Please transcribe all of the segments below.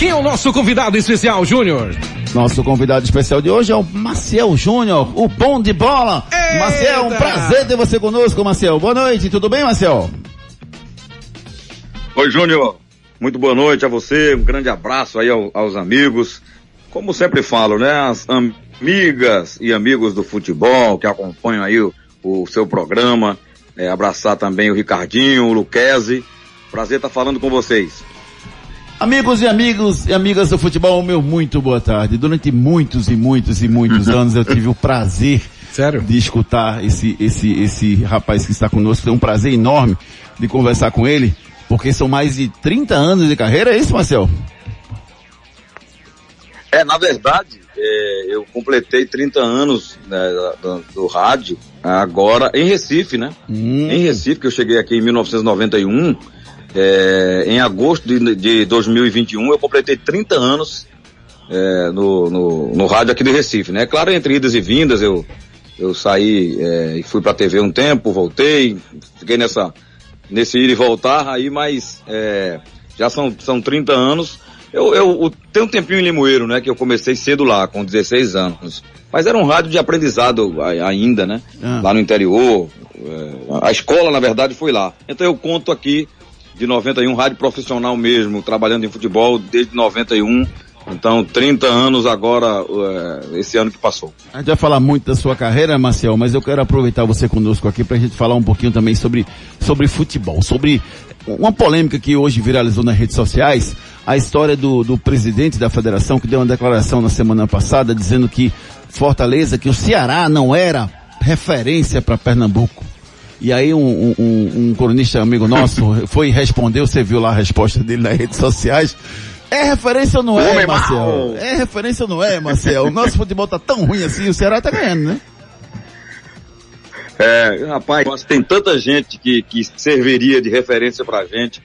Quem é o nosso convidado especial, Júnior? Nosso convidado especial de hoje é o Maciel Júnior, o bom de bola. Eita. Maciel, um prazer ter você conosco, Maciel. Boa noite, tudo bem, Maciel? Oi, Júnior. Muito boa noite a você, um grande abraço aí ao, aos amigos. Como sempre falo, né, as amigas e amigos do futebol que acompanham aí o, o seu programa. É, abraçar também o Ricardinho, o Luquezzi. Prazer estar falando com vocês. Amigos e amigos e amigas do futebol, meu muito boa tarde. Durante muitos e muitos e muitos anos eu tive o prazer Sério? de escutar esse, esse, esse rapaz que está conosco. Foi um prazer enorme de conversar com ele, porque são mais de 30 anos de carreira, é isso, Marcel? É, na verdade, é, eu completei 30 anos né, do, do, rádio, agora em Recife, né? Hum. Em Recife, que eu cheguei aqui em 1991 é, em agosto de, de 2021 eu completei 30 anos é, no, no, no, rádio aqui de Recife, né? Claro, entre idas e vindas eu, eu saí é, e fui pra TV um tempo, voltei, fiquei nessa, nesse ir e voltar aí, mas é, já são, são 30 anos. Eu, eu, eu tenho um tempinho em Limoeiro, né? Que eu comecei cedo lá, com 16 anos. Mas era um rádio de aprendizado ainda, né? Ah. Lá no interior. É, a escola, na verdade, foi lá. Então eu conto aqui de 91, rádio profissional mesmo, trabalhando em futebol desde 91. Então, 30 anos agora, uh, esse ano que passou. A gente vai falar muito da sua carreira, Marcel, mas eu quero aproveitar você conosco aqui para a gente falar um pouquinho também sobre, sobre futebol, sobre uma polêmica que hoje viralizou nas redes sociais, a história do, do presidente da federação que deu uma declaração na semana passada dizendo que Fortaleza, que o Ceará não era referência para Pernambuco. E aí um, um, um cronista amigo nosso foi responder, você viu lá a resposta dele nas redes sociais. É referência ou não é, Marcel? É referência ou não é, Marcel? O nosso futebol tá tão ruim assim, o Ceará tá ganhando, né? É, rapaz, tem tanta gente que, que serviria de referência pra gente.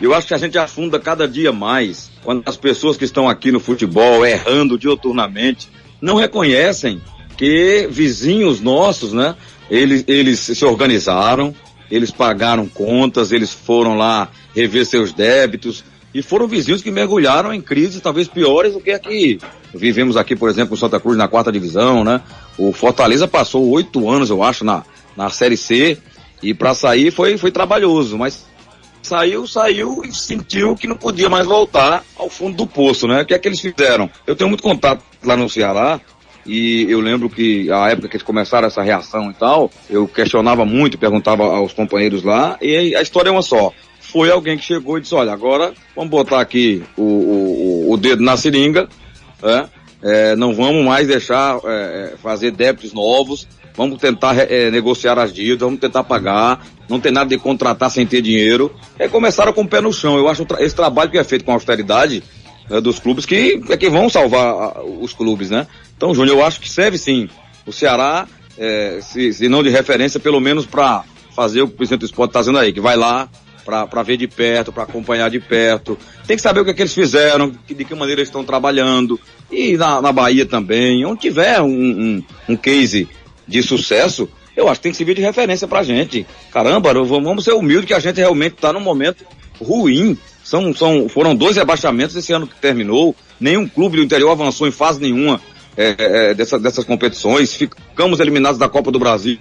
Eu acho que a gente afunda cada dia mais quando as pessoas que estão aqui no futebol errando dioturnamente não reconhecem que vizinhos nossos, né, eles, eles se organizaram, eles pagaram contas, eles foram lá rever seus débitos e foram vizinhos que mergulharam em crises talvez piores do que aqui. Vivemos aqui, por exemplo, o Santa Cruz na quarta divisão, né? O Fortaleza passou oito anos, eu acho, na, na Série C e para sair foi, foi trabalhoso, mas saiu, saiu e sentiu que não podia mais voltar ao fundo do poço, né? O que é que eles fizeram? Eu tenho muito contato lá no Ceará e eu lembro que a época que eles começaram essa reação e tal, eu questionava muito, perguntava aos companheiros lá, e a história é uma só. Foi alguém que chegou e disse, olha, agora vamos botar aqui o, o, o dedo na seringa, né? É, não vamos mais deixar é, é fazer débitos novos, vamos tentar é, negociar as dívidas, vamos tentar pagar, não tem nada de contratar sem ter dinheiro. E começaram com o pé no chão. Eu acho esse trabalho que é feito com austeridade né, dos clubes que é que vão salvar os clubes, né? Então, Júnior, eu acho que serve sim. O Ceará, é, se, se, não de referência, pelo menos para fazer o que o presidente do esporte está fazendo aí, que vai lá para ver de perto, para acompanhar de perto. Tem que saber o que, é que eles fizeram, de que maneira eles estão trabalhando. E na, na Bahia também, onde tiver um, um, um case de sucesso, eu acho que tem que servir de referência pra gente. Caramba, vamos ser humildes que a gente realmente está num momento ruim. São, são, foram dois rebaixamentos esse ano que terminou. Nenhum clube do interior avançou em fase nenhuma é, é, dessa, dessas competições. Ficamos eliminados da Copa do Brasil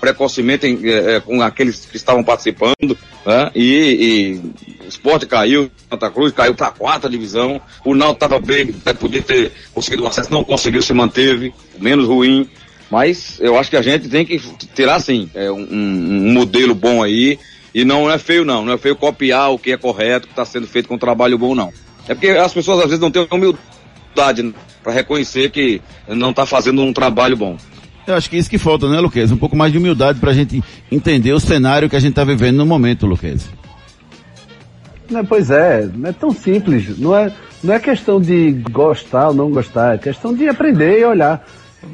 precocemente em, é, é com aqueles que estavam participando, né? e, e o esporte caiu, Santa Cruz caiu para a quarta divisão, o Náutico estava bem, podia ter conseguido o acesso, não conseguiu, se manteve, menos ruim, mas eu acho que a gente tem que tirar, sim, é, um, um modelo bom aí, e não é feio não, não é feio copiar o que é correto, que está sendo feito com um trabalho bom não. É porque as pessoas às vezes não têm humildade para reconhecer que não está fazendo um trabalho bom. Eu acho que é isso que falta, né, Luquez? Um pouco mais de humildade para a gente entender o cenário que a gente está vivendo no momento, Luquez. Não, pois é, não é tão simples. Não é, não é questão de gostar ou não gostar, é questão de aprender e olhar.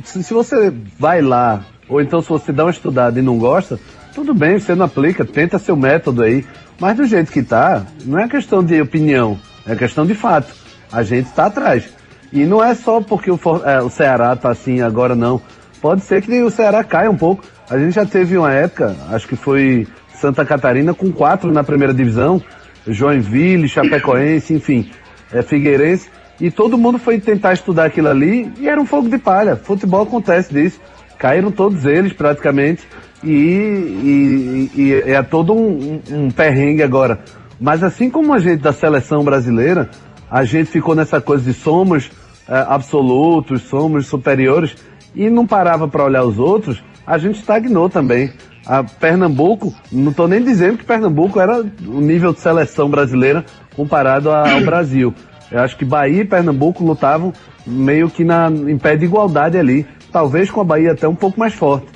Se, se você vai lá, ou então se você dá uma estudada e não gosta, tudo bem, você não aplica, tenta seu método aí. Mas do jeito que tá, não é questão de opinião, é questão de fato. A gente está atrás. E não é só porque o, é, o Ceará está assim agora, não. Pode ser que o Ceará caia um pouco. A gente já teve uma época, acho que foi Santa Catarina, com quatro na primeira divisão, Joinville, Chapecoense, enfim. é, Figueirense, e todo mundo foi tentar estudar aquilo ali e era um fogo de palha. Futebol acontece disso. Caíram todos eles praticamente e, e, e é todo um, um, perrengue agora. Mas assim como a gente da seleção brasileira, a gente ficou nessa coisa de somos é, absolutos, somos superiores e não parava para olhar os outros, a gente estagnou também. A Pernambuco, não estou nem dizendo que Pernambuco era o nível de seleção brasileira comparado ao Brasil. Eu acho que Bahia e Pernambuco lutavam meio que na, em pé de igualdade ali. Talvez com a Bahia até um pouco mais forte.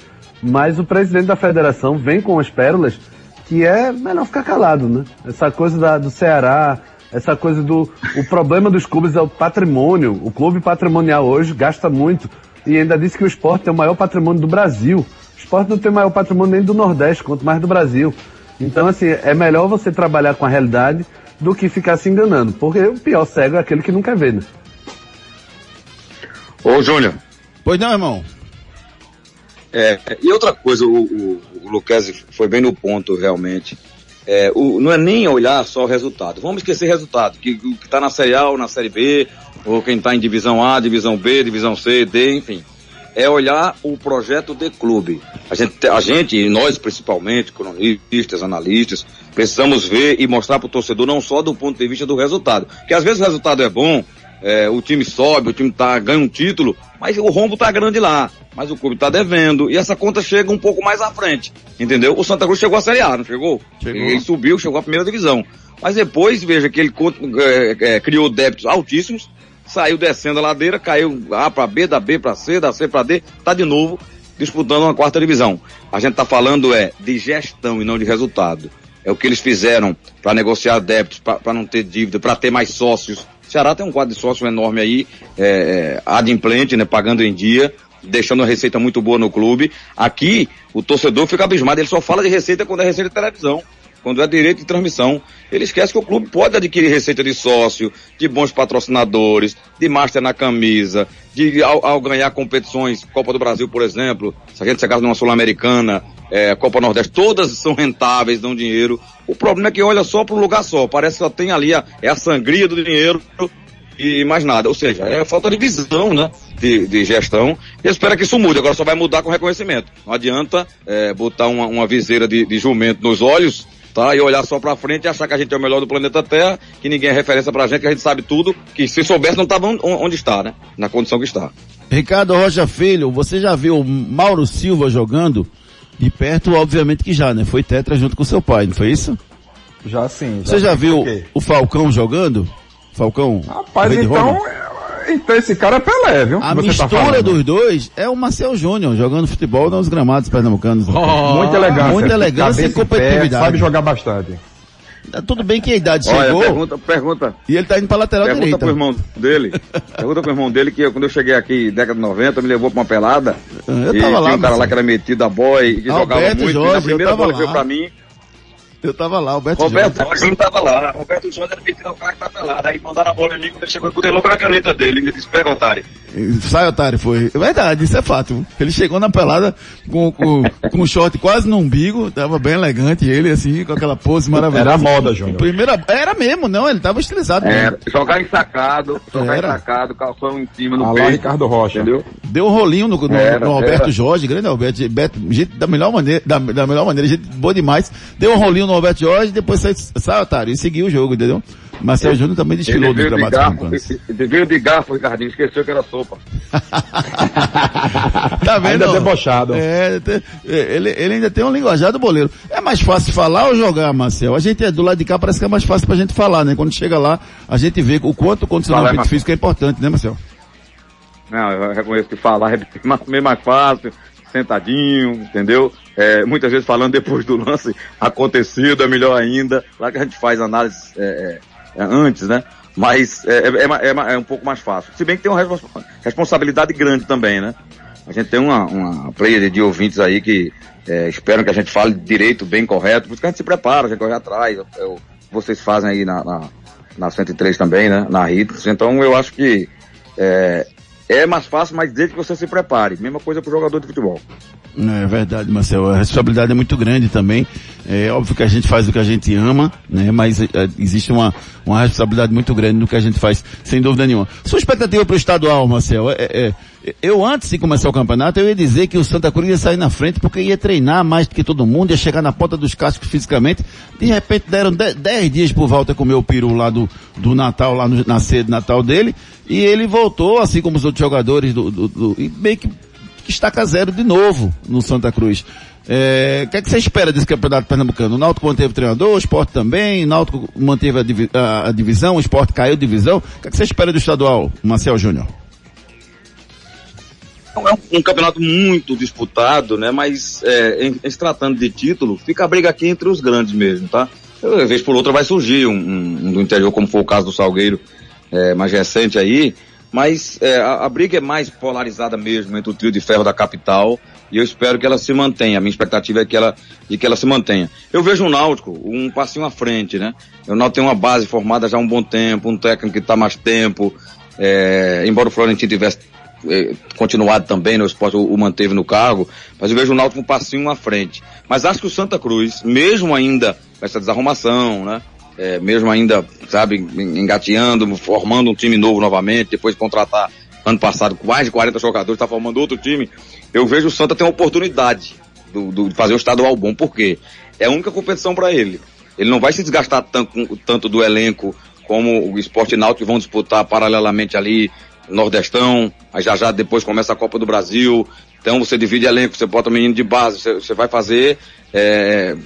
Mas o presidente da federação vem com as pérolas que é melhor ficar calado, né? Essa coisa da, do Ceará, essa coisa do. O problema dos clubes é o patrimônio. O clube patrimonial hoje gasta muito. E ainda disse que o esporte é o maior patrimônio do Brasil. O esporte não tem o maior patrimônio nem do Nordeste, quanto mais do Brasil. Então, assim, é melhor você trabalhar com a realidade do que ficar se enganando. Porque o pior cego é aquele que nunca vê, né? Ô, Júnior. Pois não, irmão. É, e outra coisa, o, o, o Luquezzi foi bem no ponto, realmente. É, o, não é nem olhar só o resultado. Vamos esquecer resultado, que o que está na Série A ou na Série B, ou quem está em divisão A, divisão B, divisão C, D, enfim. É olhar o projeto de clube. A gente, a gente, nós principalmente, cronistas, analistas, precisamos ver e mostrar para o torcedor não só do ponto de vista do resultado. Porque às vezes o resultado é bom, é, o time sobe, o time tá, ganha um título, mas o rombo tá grande lá. Mas o clube tá devendo. E essa conta chega um pouco mais à frente. Entendeu? O Santa Cruz chegou à Série A, não chegou? chegou. Ele subiu, chegou à primeira divisão. Mas depois, veja que ele é, é, criou débitos altíssimos, saiu descendo a ladeira, caiu A para B, da B para C, da C para D, tá de novo disputando uma quarta divisão. A gente tá falando é de gestão e não de resultado. É o que eles fizeram para negociar débitos, para não ter dívida, para ter mais sócios. Ceará tem um quadro de sócio enorme aí, é, é, adimplente, né, pagando em dia, deixando uma receita muito boa no clube. Aqui, o torcedor fica abismado, ele só fala de receita quando é receita de televisão quando é direito de transmissão. Ele esquece que o clube pode adquirir receita de sócio, de bons patrocinadores, de master na camisa, de ao, ao ganhar competições, Copa do Brasil, por exemplo, se a gente chegar numa Sul-Americana, é, Copa Nordeste, todas são rentáveis, dão dinheiro. O problema é que olha só para um lugar só, parece que só tem ali a, é a sangria do dinheiro e mais nada. Ou seja, é falta de visão, né? De, de gestão. E eu espero que isso mude. Agora só vai mudar com reconhecimento. Não adianta é, botar uma, uma viseira de, de jumento nos olhos tá? E olhar só pra frente e achar que a gente é o melhor do planeta Terra, que ninguém é referência pra gente, que a gente sabe tudo, que se soubesse não tava onde está, né? Na condição que está. Ricardo Rocha Filho, você já viu Mauro Silva jogando? De perto, obviamente que já, né? Foi tetra junto com seu pai, não foi isso? Já sim. Já você já viu o Falcão jogando? Falcão? Rapaz, então, então esse cara é Pelé, viu? A Você tá mistura tá dos dois é o Marcel Júnior jogando futebol nos gramados pernambucanos. Oh, muita elegância. Muita elegância e competitividade. Pé, sabe jogar bastante. Tá tudo bem que a idade Olha, chegou. Pergunta, pergunta. E ele tá indo pra lateral pergunta direita. Pergunta pro irmão dele. pergunta pro irmão dele que eu, quando eu cheguei aqui, década de 90, me levou pra uma pelada. Eu tava lá. Tinha um cara lá que era metido a boy e Alberto jogava muito. Jorge, e na primeira bola que veio pra mim, eu tava lá, Roberto Roberto Jorge não tava lá. Roberto Jorge era metido ao cara que tava lá. Aí mandaram a bola ali, quando ele chegou, ele logo na caneta dele. Ele disse, pega otário. Sai otário, foi. É verdade, isso é fato. Ele chegou na pelada com, com, com um short quase no umbigo, tava bem elegante, ele assim, com aquela pose maravilhosa. Era moda, Júnior. Primeira, era mesmo, não, ele tava estilizado. Era, jogar ensacado, jogar era. ensacado, calção em cima no peito. Ricardo Rocha. Entendeu? Deu um rolinho no, no, era, no Alberto era. Jorge, grande Alberto, Beto, gente, da melhor maneira, da, da melhor maneira, gente boa demais. Deu um rolinho no Alberto Jorge, depois depois sai, sai otário, e seguiu o jogo, entendeu? Marcelo Júnior também desfilou nos gramados pernambucanos. Ele veio de garfo, Ricardinho, esqueceu que era sopa. tá vendo? Ainda debochado. É, ele, ele ainda tem um linguajar do boleiro. É mais fácil falar ou jogar, Marcel? A gente é do lado de cá, parece que é mais fácil pra gente falar, né? Quando chega lá, a gente vê o quanto o condicionamento físico é importante, né, Marcel? Não, eu reconheço que falar é bem mais fácil, sentadinho, entendeu? É, muitas vezes falando depois do lance acontecido, é melhor ainda. Lá que a gente faz análise é, é, é antes, né? Mas é, é, é, um pouco mais fácil. Se bem que tem uma responsabilidade grande também, né? A gente tem uma, uma player de ouvintes aí que esperam que a gente fale direito, bem correto, por isso que a gente se prepara, a gente corre atrás. Eu, vocês fazem aí na, na, na 103 também, né? Na Hits. Então eu acho que é, é mais fácil, mas desde que você se prepare. Mesma coisa para o jogador de futebol. É verdade, Marcelo. A responsabilidade é muito grande também. É óbvio que a gente faz o que a gente ama, né? Mas é, existe uma, uma responsabilidade muito grande no que a gente faz, sem dúvida nenhuma. Sua expectativa para o estadual, Marcelo, é, é, eu antes de começar o campeonato, eu ia dizer que o Santa Cruz ia sair na frente porque ia treinar mais do que todo mundo, ia chegar na ponta dos cascos fisicamente. De repente deram 10 dias por volta comer o peru lá do, do Natal, lá no, na ceia de Natal dele, e ele voltou, assim como os outros jogadores do, do, do e meio que, que estaca zero de novo no Santa Cruz. É, o que, é que você espera desse campeonato pernambucano? O Náutico manteve o treinador, o esporte também, o Náutico manteve a, divi a, a divisão, o esporte caiu divisão. O que, é que você espera do estadual, Marcel Júnior? É um campeonato muito disputado, né? Mas é, em, em, se tratando de título, fica a briga aqui entre os grandes mesmo, tá? Uma vez por outra vai surgir um, um, um do interior, como foi o caso do Salgueiro, é, mais recente aí. Mas é, a, a, briga é mais polarizada mesmo entre o trio de ferro da capital e eu espero que ela se mantenha. A minha expectativa é que ela, de que ela se mantenha. Eu vejo o Náutico um passinho à frente, né? O Náutico tem uma base formada já há um bom tempo, um técnico que está mais tempo, é, embora o Florentino tivesse continuado também, né, o esporte o, o, manteve no cargo, mas eu vejo o Náutico um passinho à frente. Mas acho que o Santa Cruz, mesmo ainda com essa desarrumação, né? É, mesmo ainda, sabe, engateando, formando um time novo novamente, depois de contratar ano passado mais de 40 jogadores, está formando outro time, eu vejo o Santa ter uma oportunidade do, do, de fazer um estadual bom, porque é a única competição para ele. Ele não vai se desgastar tanto, tanto do elenco como o Esporte Náutico vão disputar paralelamente ali Nordestão, aí já já depois começa a Copa do Brasil. Então você divide elenco, você bota menino de base, você, você vai fazer é,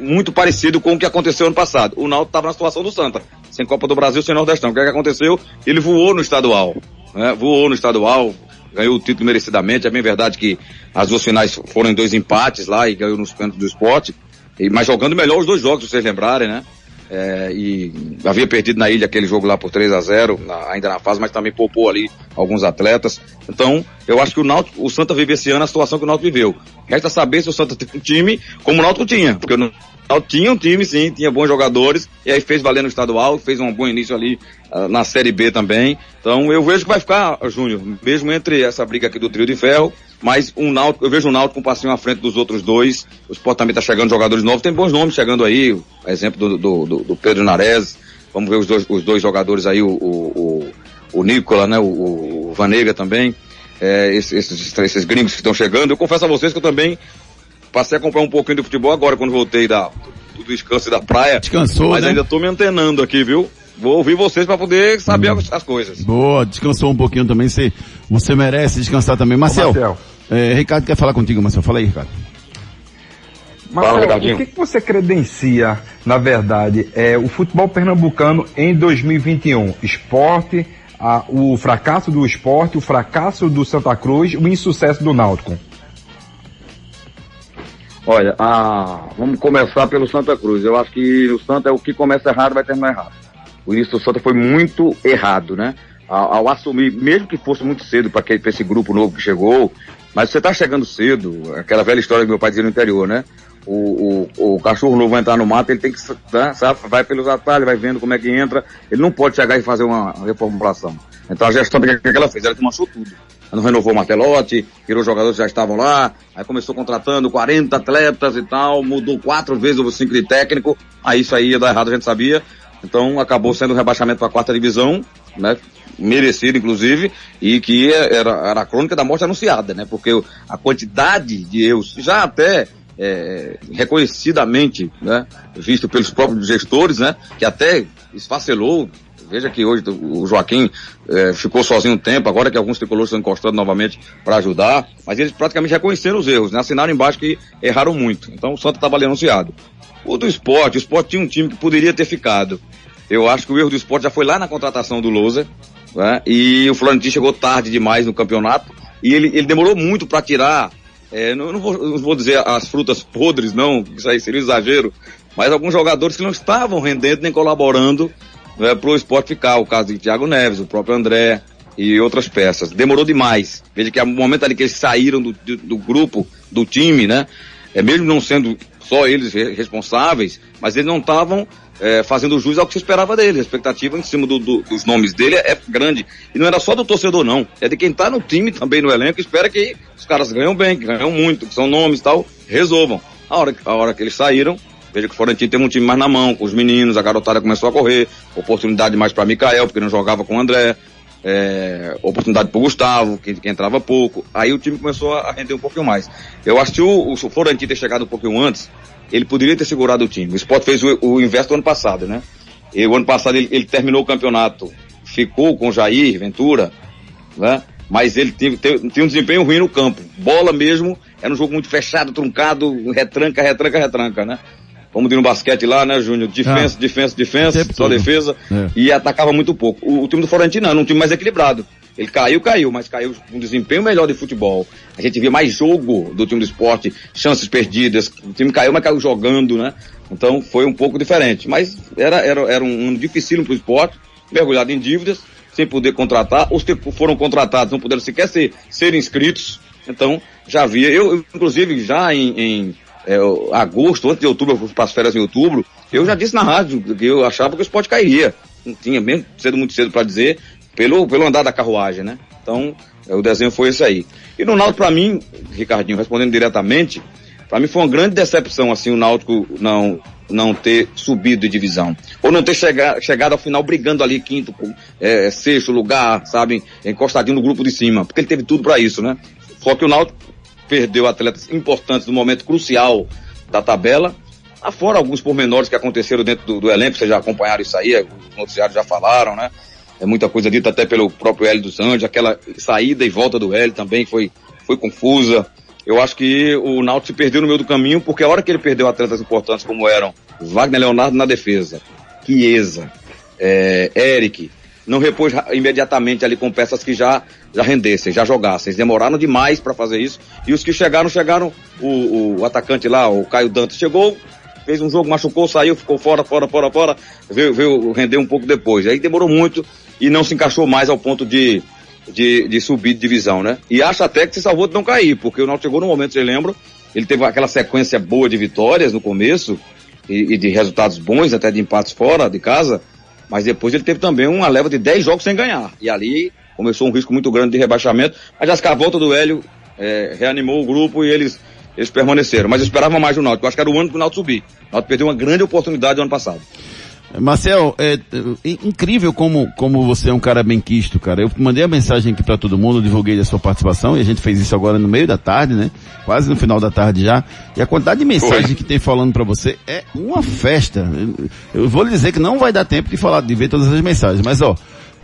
muito parecido com o que aconteceu ano passado. O Náutico estava na situação do Santa, sem Copa do Brasil, sem Nordestão. O que, é que aconteceu? Ele voou no estadual, né? voou no estadual, ganhou o título merecidamente. É bem verdade que as duas finais foram em dois empates lá e ganhou nos pênaltis do esporte. E, mas jogando melhor os dois jogos, se vocês lembrarem, né? É, e havia perdido na ilha aquele jogo lá por 3 a 0 na, ainda na fase, mas também poupou ali alguns atletas. Então, eu acho que o Náutico, o Santa vive esse ano a situação que o Náutico viveu. Resta saber se o Santa tem um time como o Náutico tinha, porque o Náutico tinha um time, sim, tinha bons jogadores, e aí fez valer no estadual, fez um bom início ali uh, na Série B também. Então, eu vejo que vai ficar, Júnior, mesmo entre essa briga aqui do trio de ferro, mas um Náutico, eu vejo o Náutico com um passinho à frente dos outros dois. O Sport também está chegando jogadores novos, tem bons nomes chegando aí, exemplo do, do, do Pedro Nares. Vamos ver os dois, os dois jogadores aí, o, o, o, o Nicola, né, o, o Vanega também. É, esses, esses, esses gringos que estão chegando. Eu confesso a vocês que eu também passei a comprar um pouquinho de futebol agora, quando voltei da, do, do descanso da praia. Descansou, Mas né? ainda estou me antenando aqui, viu? Vou ouvir vocês para poder saber hum. as, coisas. Boa, descansou um pouquinho também. Você, você merece descansar também. Marcel, Marcel. É, Ricardo quer falar contigo, Marcel. Fala aí, Ricardo. Marcel, Fala, o que, que você credencia, na verdade, é, o futebol pernambucano em 2021? Esporte, a, o fracasso do esporte, o fracasso do Santa Cruz, o insucesso do Náutico? Olha, a, vamos começar pelo Santa Cruz. Eu acho que o Santa é o que começa errado vai terminar errado. O início do Santa foi muito errado, né? Ao, ao assumir, mesmo que fosse muito cedo para esse grupo novo que chegou, mas você está chegando cedo, aquela velha história que meu pai dizia no interior, né? O, o, o cachorro novo vai entrar no mato, ele tem que, tá, sabe, vai pelos atalhos, vai vendo como é que entra, ele não pode chegar e fazer uma reformulação. Então a gestão que ela fez, ela desmanchou tudo. Ela não renovou o martelote, tirou jogadores que já estavam lá, aí começou contratando 40 atletas e tal, mudou quatro vezes o ciclo técnico, aí isso aí ia dar errado, a gente sabia. Então acabou sendo um rebaixamento para a quarta divisão, né? Merecido, inclusive, e que era, era a crônica da morte anunciada, né? Porque a quantidade de erros, já até é, reconhecidamente, né? Visto pelos próprios gestores, né? Que até esfacelou Veja que hoje o Joaquim é, ficou sozinho um tempo, agora que alguns tricolores estão encostando novamente para ajudar, mas eles praticamente reconheceram os erros, né? assinaram embaixo que erraram muito. Então o Santa estava ali anunciado. O do esporte, o esporte tinha um time que poderia ter ficado. Eu acho que o erro do esporte já foi lá na contratação do Lousa, né? E o Florentino chegou tarde demais no campeonato e ele, ele demorou muito para tirar, é, não, não, vou, não, vou, dizer as frutas podres, não, isso aí seria um exagero, mas alguns jogadores que não estavam rendendo nem colaborando né, para o esporte ficar. O caso de Thiago Neves, o próprio André e outras peças. Demorou demais. Veja que no momento ali que eles saíram do, do, do grupo, do time, né? É mesmo não sendo só eles responsáveis, mas eles não estavam é, fazendo jus ao que se esperava dele. A expectativa em cima do, do, dos nomes dele é, grande. E não era só do torcedor, não. É de quem está no time também, no elenco, espera que os caras ganham bem, que ganham muito, que são nomes e tal, resolvam. A hora, a hora que eles saíram, veja que o Florentino tem um time mais na mão, com os meninos, a garotada começou a correr, oportunidade mais para Mikael, porque não jogava com o André, é, oportunidade para o Gustavo, que, que, entrava pouco. Aí o time começou a render um pouquinho mais. Eu acho que o, o Florentino ter chegado um pouquinho antes, ele poderia ter segurado o time. O Sport fez o, o inverso do ano passado, né? E o ano passado ele, ele terminou o campeonato, ficou com Jair, Ventura, né? Mas ele tinha um desempenho ruim no campo. Bola mesmo, era um jogo muito fechado, truncado, retranca, retranca, retranca, né? Vamos ir no basquete lá, né, Júnior? Defensa, ah, defensa, defensa, só todo. defesa. É. E atacava muito pouco. O, o time do Florentino não, era um time mais equilibrado. Ele caiu, caiu, mas caiu com um desempenho melhor de futebol. A gente via mais jogo do time do esporte, chances perdidas. O time caiu, mas caiu jogando, né? Então foi um pouco diferente. Mas era, era, era um ano difícil para o esporte, mergulhado em dívidas, sem poder contratar. Os que foram contratados não puderam sequer ser, ser inscritos. Então já havia. Eu, inclusive, já em, em é, agosto, antes de outubro, eu fui para as férias em outubro, eu já disse na rádio que eu achava que o esporte cairia. Não tinha mesmo cedo, muito cedo para dizer pelo, pelo andar da carruagem, né? Então, é, o desenho foi esse aí. E no Náutico, para mim, Ricardinho, respondendo diretamente, para mim foi uma grande decepção, assim, o Náutico não, não ter subido de divisão. Ou não ter chegado, chegado ao final brigando ali quinto, é, sexto lugar, sabe? Encostadinho no grupo de cima. Porque ele teve tudo para isso, né? Só que o Náutico perdeu atletas importantes no momento crucial da tabela. Afora alguns pormenores que aconteceram dentro do, do elenco, vocês já acompanharam isso aí, os noticiários já falaram, né? é muita coisa dita até pelo próprio Hélio dos Anjos, aquela saída e volta do Hélio também foi, foi confusa. Eu acho que o Náutico se perdeu no meio do caminho, porque a hora que ele perdeu atletas importantes como eram Wagner Leonardo na defesa, Chiesa, é, Eric, não repôs imediatamente ali com peças que já, já rendessem, já jogassem. Demoraram demais para fazer isso. E os que chegaram, chegaram, o, o atacante lá, o Caio Dantas, chegou, fez um jogo, machucou, saiu, ficou fora, fora, fora, fora, veio, veio render um pouco depois. Aí demorou muito e não se encaixou mais ao ponto de, de, de subir de divisão, né? E acho até que se salvou de não cair, porque o Náutico chegou no momento, vocês lembram, ele teve aquela sequência boa de vitórias no começo e, e, de resultados bons, até de empates fora de casa, mas depois ele teve também uma leva de 10 jogos sem ganhar. E ali começou um risco muito grande de rebaixamento, mas acho que a volta do Hélio é, reanimou o grupo e eles, eles permaneceram. Mas eu esperava mais do Náutico, eu acho que era o ano que o Náutico subir. O Náutico perdeu uma grande oportunidade no ano passado. Marcel, é, é, incrível como, como você é um cara bem quisto, cara. Eu mandei a mensagem aqui para todo mundo, divulguei a sua participação e a gente fez isso agora no meio da tarde, né? Quase no final da tarde já. E a quantidade de mensagem que tem falando para você é uma festa. Eu vou lhe dizer que não vai dar tempo de falar, de ver todas as mensagens, mas ó,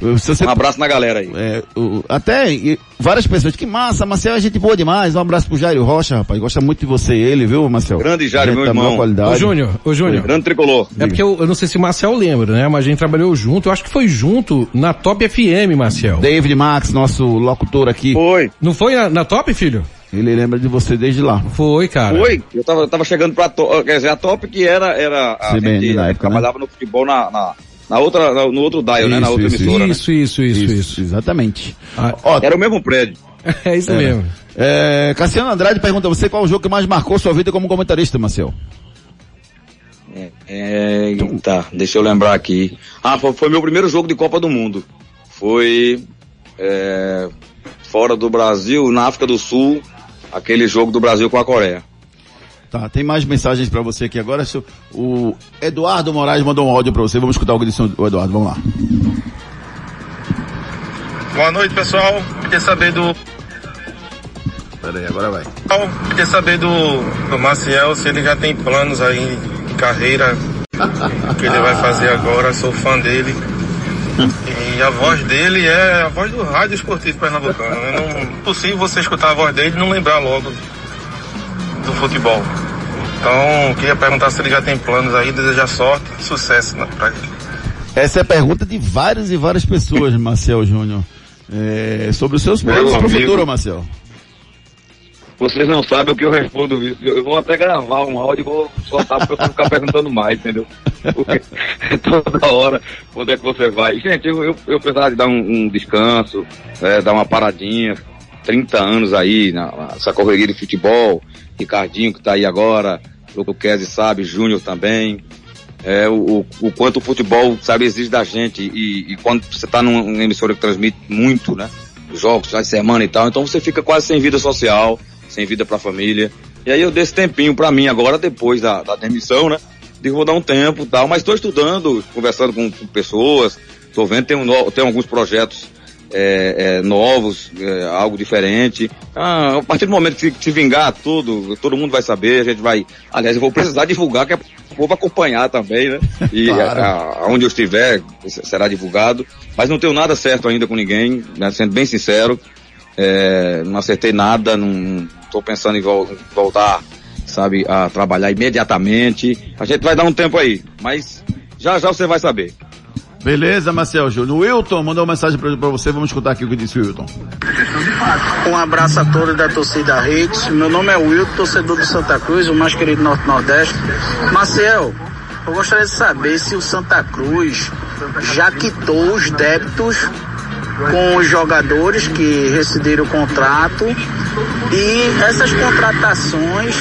você, um abraço na galera aí. É, o, até e, várias pessoas, que massa, Marcel é gente boa demais. Um abraço pro Jairo Rocha, rapaz. Gosta muito de você e ele, viu, Marcel? Grande Jairo, meu irmão. Qualidade. Ô Júnior, ô Júnior. Grande tricolor. É porque eu, eu, não sei se o Marcel lembra, né? Mas a gente trabalhou junto, eu acho que foi junto na Top FM, Marcel. David Max, nosso locutor aqui. Foi. Não foi na, na Top, filho? Ele lembra de você desde lá. Foi, cara. Foi. Eu tava, tava chegando pra, quer dizer, a Top que era, era a CBN gente, na época, né? trabalhava né? no futebol na, na na outra, no outro dial, isso, né? Na outra isso, emissora. Isso, né? isso, isso, isso, isso, Exatamente. Ah, Ó, era o mesmo prédio. é isso é. mesmo. É, Cassiano Andrade pergunta a você qual o jogo que mais marcou sua vida como comentarista, Marcel? É, é, tá, deixa eu lembrar aqui. Ah, foi, foi, meu primeiro jogo de Copa do Mundo. Foi é, fora do Brasil, na África do Sul, aquele jogo do Brasil com a Coreia. Tá, tem mais mensagens para você aqui agora. O Eduardo Moraes mandou um áudio para você. Vamos escutar o que disse o Eduardo. Vamos lá. Boa noite, pessoal. Queria saber do. Pera aí, agora vai. Queria saber do, do Maciel se ele já tem planos aí de carreira. o que ele vai fazer agora. Sou fã dele. E a voz dele é a voz do rádio esportivo pernambucano. É não possível você escutar a voz dele e não lembrar logo do futebol. Então, queria perguntar se ele já tem planos aí, desejar sorte e sucesso né, pra ele. Essa é a pergunta de várias e várias pessoas, Marcel Júnior. É, sobre os seus planos para o futuro, Marcel. Vocês não sabem o que eu respondo. Eu vou até gravar um áudio e vou soltar porque eu vou ficar perguntando mais, entendeu? Porque toda hora, onde é que você vai? Gente, eu, eu, eu precisava de dar um, um descanso, é, dar uma paradinha, 30 anos aí, nessa correria de futebol, Ricardinho que está aí agora, Luquezzi sabe, Júnior também. é, o, o quanto o futebol, sabe, exige da gente. E, e quando você está numa emissora que transmite muito, né? Jogos, de semana e tal, então você fica quase sem vida social, sem vida para a família. E aí eu dei esse tempinho para mim agora, depois da, da demissão, né? Digo, vou dar um tempo tal, mas estou estudando, conversando com, com pessoas, estou vendo, tem, um, tem alguns projetos é, é, novos, é, algo diferente. Ah, a partir do momento que se vingar tudo, todo mundo vai saber, a gente vai. Aliás, eu vou precisar divulgar, que é o povo acompanhar também, né? E claro. a, aonde eu estiver será divulgado. Mas não tenho nada certo ainda com ninguém, né? sendo bem sincero. É, não acertei nada, não estou pensando em, vol voltar, sabe, a trabalhar imediatamente. A gente vai dar um tempo aí, mas já já você vai saber. Beleza, Marcel Júnior. Wilton mandou uma mensagem para você, vamos escutar aqui o que disse o Wilton. Um abraço a todos da torcida Redes. Meu nome é Wilton, torcedor do Santa Cruz, o mais querido Norte-Nordeste. Marcel, eu gostaria de saber se o Santa Cruz já quitou os débitos com os jogadores que rescindiram o contrato e essas contratações,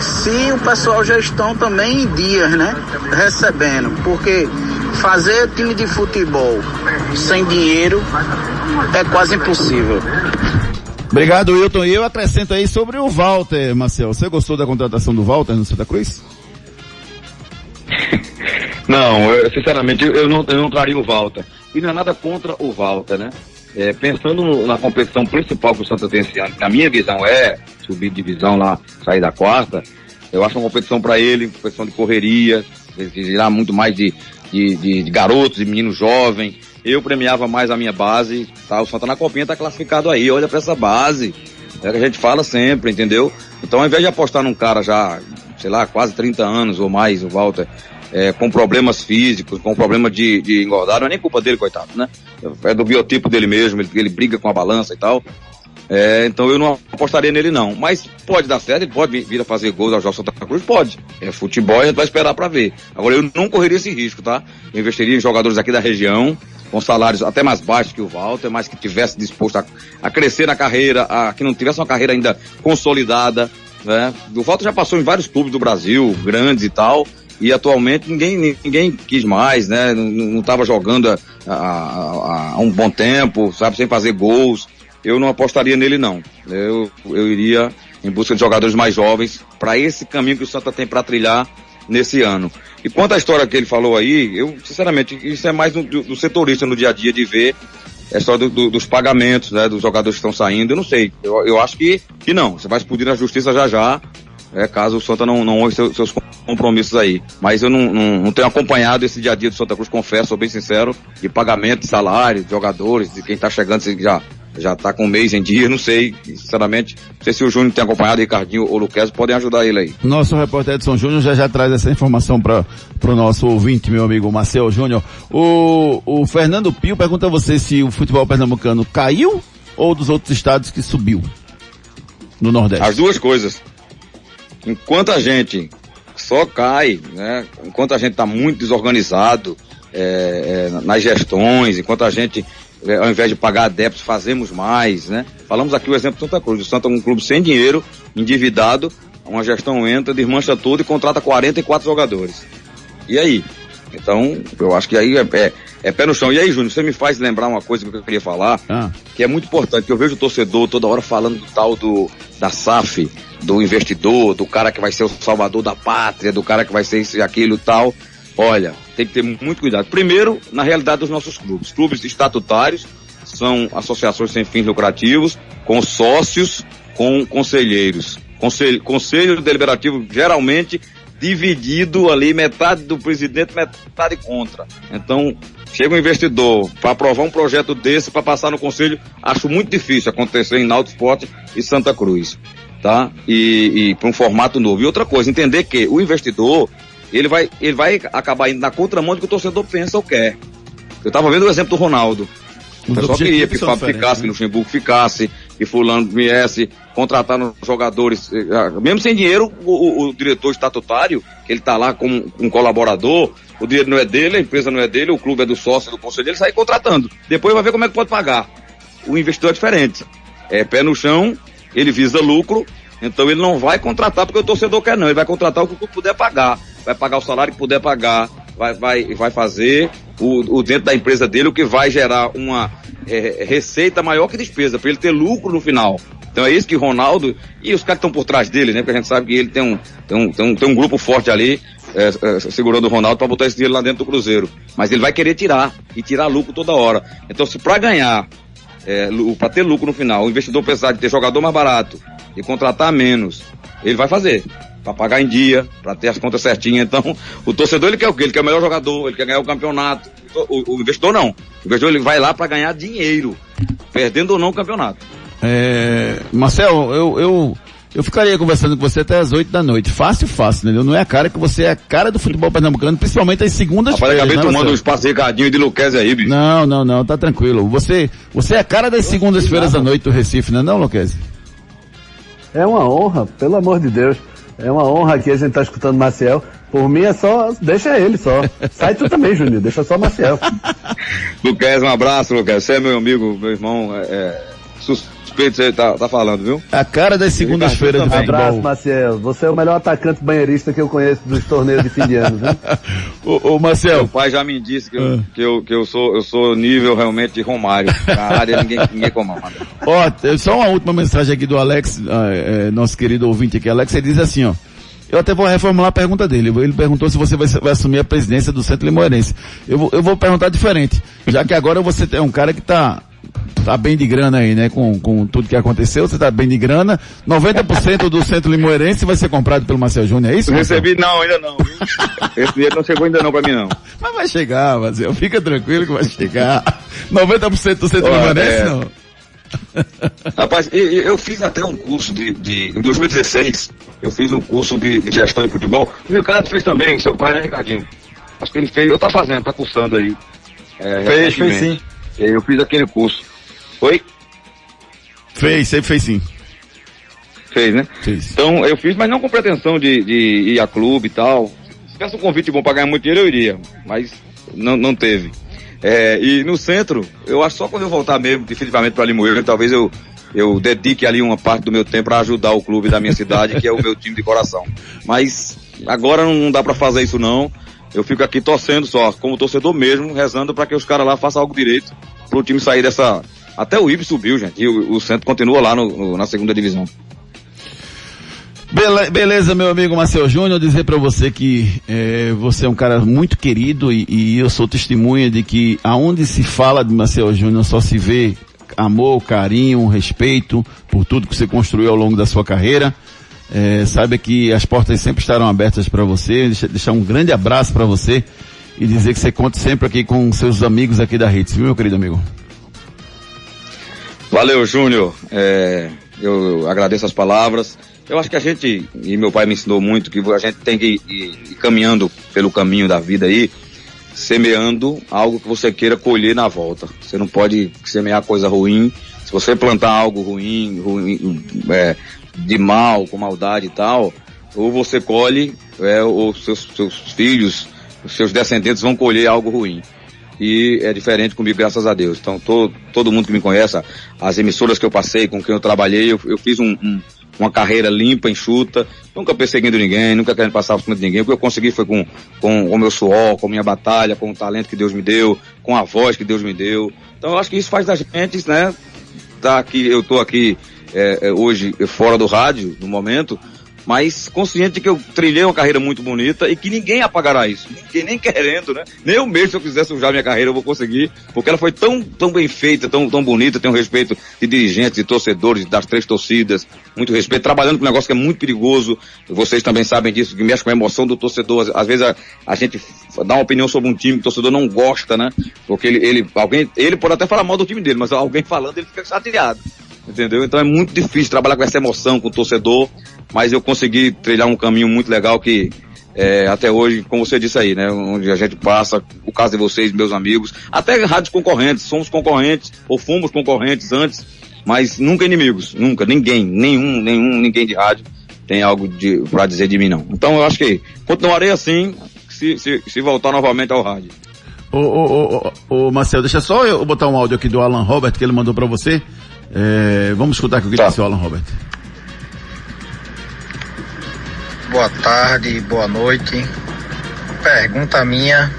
se o pessoal já estão também em dias, né? Recebendo, porque fazer time de futebol sem dinheiro é quase impossível. Obrigado, Wilton. E eu acrescento aí sobre o Walter, Marcel. Você gostou da contratação do Walter no Santa Cruz? Não, eu, sinceramente, eu não, eu não traria o Walter. E não é nada contra o Walter, né? É, pensando na competição principal que o Santa tem esse ano, que a minha visão é subir de divisão lá, sair da quarta, eu acho uma competição para ele, competição de correria, exigirá muito mais de, de, de, de garotos e meninos jovens. Eu premiava mais a minha base, tá? O Santa na Copinha tá classificado aí, olha para essa base. É o que a gente fala sempre, entendeu? Então ao invés de apostar num cara já, sei lá, quase 30 anos ou mais, o Walter, é, com problemas físicos, com problema de, de engordar, não é nem culpa dele, coitado, né? É do biotipo dele mesmo, ele, ele briga com a balança e tal. É, então eu não apostaria nele não. Mas pode dar certo, ele pode vir a fazer gols ao Jorge Santa Cruz? Pode. É futebol a gente vai esperar para ver. Agora eu não correria esse risco, tá? Eu investiria em jogadores aqui da região, com salários até mais baixos que o Walter, mas que tivesse disposto a, a crescer na carreira, a, que não tivesse uma carreira ainda consolidada, né? O Walter já passou em vários clubes do Brasil, grandes e tal, e atualmente ninguém, ninguém quis mais, né? Não estava jogando há, há, um bom tempo, sabe, sem fazer gols eu não apostaria nele não. Eu, eu iria em busca de jogadores mais jovens para esse caminho que o Santa tem para trilhar nesse ano. E quanto à história que ele falou aí, eu, sinceramente, isso é mais do, do setorista no dia a dia de ver a história do, do, dos pagamentos, né, dos jogadores que estão saindo, eu não sei. Eu, eu acho que, que não. Você vai explodir na justiça já já, é, caso o Santa não, não honre seus, seus compromissos aí. Mas eu não, não, não, tenho acompanhado esse dia a dia do Santa Cruz, confesso, sou bem sincero, de pagamento, de salário, de jogadores, de quem está chegando, já já está com um mês em dia, não sei, sinceramente, não sei se o Júnior tem acompanhado, Ricardinho ou Luquez podem ajudar ele aí. Nosso repórter Edson Júnior já já traz essa informação para o nosso ouvinte, meu amigo Marcel Júnior. O, o Fernando Pio pergunta a você se o futebol pernambucano caiu ou dos outros estados que subiu no Nordeste? As duas coisas. Enquanto a gente só cai, né? Enquanto a gente está muito desorganizado é, é, nas gestões, enquanto a gente é, ao invés de pagar débitos, fazemos mais, né? Falamos aqui o exemplo do Santa Cruz. O Santa é um clube sem dinheiro, endividado, uma gestão entra, desmancha tudo e contrata 44 jogadores. E aí? Então, eu acho que aí é, é, é pé no chão. E aí, Júnior, você me faz lembrar uma coisa que eu queria falar, ah. que é muito importante, que eu vejo o torcedor toda hora falando do tal do, da SAF, do investidor, do cara que vai ser o salvador da pátria, do cara que vai ser isso e aquilo e tal. Olha, tem que ter muito cuidado. Primeiro, na realidade dos nossos clubes. Clubes estatutários são associações sem fins lucrativos, com sócios, com conselheiros. Conselho, conselho deliberativo geralmente dividido ali, metade do presidente, metade contra. Então, chega um investidor para aprovar um projeto desse, para passar no conselho, acho muito difícil acontecer em Náutico Esporte e Santa Cruz, tá? E, e para um formato novo. E outra coisa, entender que o investidor, ele vai, ele vai acabar indo na contramão do que o torcedor pensa ou quer. Eu estava vendo o exemplo do Ronaldo. O pessoal queria que o Fábio ficasse, né? que o Luxemburgo ficasse, que fulano viesse, contratar nos jogadores, eh, mesmo sem dinheiro, o, o, diretor estatutário, que ele está lá como um colaborador, o dinheiro não é dele, a empresa não é dele, o clube é do sócio, do conselho, ele sai contratando. Depois vai ver como é que pode pagar. O investidor é diferente. É pé no chão, ele visa lucro, então ele não vai contratar porque o torcedor quer não, ele vai contratar o que o clube puder pagar vai pagar o salário que puder pagar, vai, vai, vai fazer o, o dentro da empresa dele, o que vai gerar uma é, receita maior que despesa, para ele ter lucro no final. Então é isso que Ronaldo e os caras estão por trás dele, né? Porque a gente sabe que ele tem um, tem um, tem um, tem um grupo forte ali é, é, segurando o Ronaldo para botar esse dinheiro lá dentro do Cruzeiro. Mas ele vai querer tirar e tirar lucro toda hora. Então se para ganhar, é, para ter lucro no final, o investidor precisar de ter jogador mais barato e contratar menos, ele vai fazer para pagar em dia, para ter as contas certinhas. Então, o torcedor ele quer o quê? Ele quer o melhor jogador, ele quer ganhar o campeonato. O, o investidor não. O investidor ele vai lá para ganhar dinheiro, perdendo ou não o campeonato. É, Marcel, eu, eu, eu ficaria conversando com você até as 8 da noite. Fácil, fácil, entendeu? Não é a cara que você é a cara do futebol pernambucano, principalmente as segundas-feiras. Rapaz, acabei né, tomando um espaço recadinho de Luquez aí, bicho. Não, não, não, tá tranquilo. Você, você é a cara das segundas-feiras à noite do Recife, não é não, Luquez? É uma honra, pelo amor de Deus. É uma honra aqui a gente tá escutando Maciel. Por mim é só, deixa ele só. Sai tu também, Juninho, deixa só Maciel. Luquez, um abraço, Luquez. Você é meu amigo, meu irmão. É, é suspeito você tá, tá falando, viu? A cara das segundas-feiras do futebol. Abraço, Maciel. Você é o melhor atacante banheirista que eu conheço dos torneios de fim de ano, viu? ô, ô, Marcel. Meu pai já me disse que, eu, ah. que, eu, que eu, sou, eu sou nível realmente de Romário. Na área ninguém, ninguém comanda. Ó, só uma última mensagem aqui do Alex, é, nosso querido ouvinte aqui. Alex, ele diz assim, ó. Eu até vou reformular a pergunta dele. Ele perguntou se você vai, vai assumir a presidência do Centro Limoeirense. Eu vou, eu vou perguntar diferente. Já que agora você é um cara que está tá bem de grana aí, né? Com, com tudo que aconteceu, você tá bem de grana. 90% do centro limoeirense vai ser comprado pelo Marcel Júnior, é isso? Recebi não, ainda não. Esse dinheiro não chegou ainda não pra mim não. Mas vai chegar, Marcel. Fica tranquilo que vai chegar. 90% do centro limoeirense é... não. Rapaz, eu fiz até um curso de, de, em 2016, eu fiz um curso de, de gestão de futebol. O Ricardo fez também, seu pai, né, Ricardinho? Acho que ele fez, eu tá fazendo, tá cursando aí. É, fez, fez sim. Eu fiz aquele curso. Oi? Fez, sempre fez sim. Fez, né? Fez. Então eu fiz, mas não com pretensão de, de ir a clube e tal. Se tivesse um convite bom para ganhar muito dinheiro, eu iria. Mas não, não teve. É, e no centro, eu acho só quando eu voltar mesmo, definitivamente para Limoeiro, talvez eu, eu dedique ali uma parte do meu tempo para ajudar o clube da minha cidade, que é o meu time de coração. Mas agora não dá para fazer isso não. Eu fico aqui torcendo só, como torcedor mesmo, rezando para que os caras lá façam algo direito para o time sair dessa, até o IB subiu, gente. E o, o Santos continua lá no, no, na segunda divisão. Bele, beleza, meu amigo Marcel Júnior, dizer para você que é, você é um cara muito querido e, e, eu sou testemunha de que aonde se fala de Marcel Júnior só se vê amor, carinho, respeito por tudo que você construiu ao longo da sua carreira. É, que as portas sempre estarão abertas para você. Deixa, deixar um grande abraço para você e dizer que você conta sempre aqui com seus amigos aqui da Rede, viu, meu querido amigo? Valeu, Júnior. É, eu agradeço as palavras. Eu acho que a gente, e meu pai me ensinou muito, que a gente tem que ir, ir caminhando pelo caminho da vida aí, semeando algo que você queira colher na volta. Você não pode semear coisa ruim. Se você plantar algo ruim, ruim é, de mal, com maldade e tal, ou você colhe, é, ou seus, seus filhos, seus descendentes vão colher algo ruim e é diferente comigo, graças a Deus. Então, todo, todo mundo que me conhece, as emissoras que eu passei, com quem eu trabalhei, eu, eu fiz um, um, uma carreira limpa, enxuta, nunca perseguindo ninguém, nunca querendo passar por cima de ninguém. O que eu consegui foi com, com o meu suor, com a minha batalha, com o talento que Deus me deu, com a voz que Deus me deu. Então, eu acho que isso faz da gente, né, tá aqui, eu tô aqui é, é, hoje fora do rádio, no momento, mas consciente de que eu trilhei uma carreira muito bonita e que ninguém apagará isso. Ninguém nem querendo, né? Nem eu mesmo, se eu quiser sujar minha carreira, eu vou conseguir, porque ela foi tão, tão bem feita, tão, tão bonita, um respeito de dirigentes, de torcedores, das três torcidas, muito respeito, trabalhando com um negócio que é muito perigoso, vocês também sabem disso, que mexe com a emoção do torcedor, às vezes a, a gente dá uma opinião sobre um time que o torcedor não gosta, né? Porque ele, ele, alguém, ele pode até falar mal do time dele, mas alguém falando ele fica chateado entendeu? Então é muito difícil trabalhar com essa emoção com o torcedor, mas eu consegui trilhar um caminho muito legal que é, até hoje, como você disse aí, né, onde a gente passa, o caso de vocês, meus amigos, até rádios concorrentes, somos concorrentes, ou fomos concorrentes antes, mas nunca inimigos, nunca, ninguém, nenhum, nenhum, ninguém de rádio tem algo de, pra dizer de mim não. Então eu acho que continuarei assim, se, se, se voltar novamente ao rádio. Ô, ô, ô, ô, Marcelo, deixa só eu botar um áudio aqui do Alan Robert que ele mandou para você. É, vamos escutar o que tá. disse o Alan Robert. Boa tarde, boa noite. pergunta minha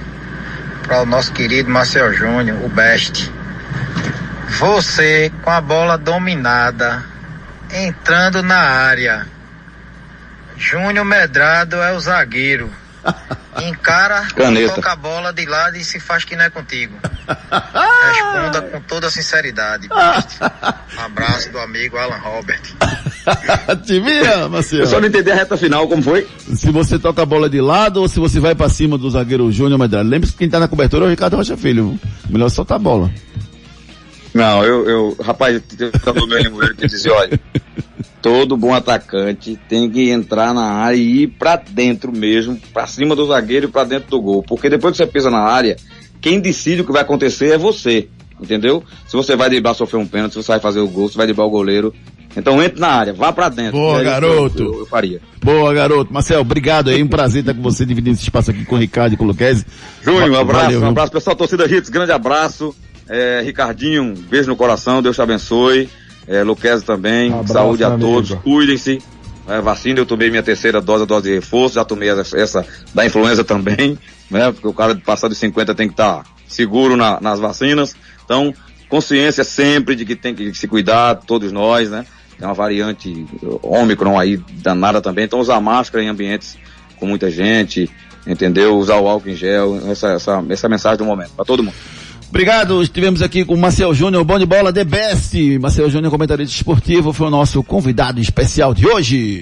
para o nosso querido Marcel Júnior, o best. Você com a bola dominada, entrando na área. Júnior Medrado é o zagueiro. Encara, Caneta. toca a bola de lado e se faz que não é contigo. Responda com toda sinceridade. best. Abraço do amigo Alan Robert. Te vira, Marcelo. Eu só não entendi a reta final, como foi? Se você toca a bola de lado ou se você vai pra cima do zagueiro Júnior Medrado. Lembre-se que quem tá na cobertura é o Ricardo Rocha Filho. Melhor soltar a bola. Não, eu, eu rapaz, eu tava meu limoeiro que dizia, olha, todo bom atacante tem que entrar na área e ir pra dentro mesmo, pra cima do zagueiro e pra dentro do gol. Porque depois que você pisa na área, quem decide o que vai acontecer é você. Entendeu? Se você vai driblar, sofrer um pênalti, se você vai fazer o gol, se vai driblar o goleiro. Então entre na área, vá pra dentro. Boa, aí, garoto. Eu, eu, eu faria. Boa, garoto. Marcel, obrigado aí. Um prazer estar com você dividindo esse espaço aqui com o Ricardo e com o Luquezzi. Júnior, um abraço, Valeu, um abraço, pessoal, torcida Hits, grande abraço. É, Ricardinho, um beijo no coração, Deus te abençoe. É, também, abraço, saúde a todos, cuidem-se. É, vacina, eu tomei minha terceira dose, a dose de reforço, já tomei essa, essa da influenza também, né? Porque o cara de passar de 50 tem que estar seguro na- nas vacinas. Então, consciência sempre de que tem que se cuidar, todos nós, né? Tem uma variante Ômicron aí danada também, então usar máscara em ambientes com muita gente, entendeu? Usar o álcool em gel, essa, essa, essa mensagem do momento, para todo mundo. Obrigado. Estivemos aqui com o Marcel Júnior, bom de bola, The Best. Marcel Júnior, comentarista esportivo, foi o nosso convidado especial de hoje.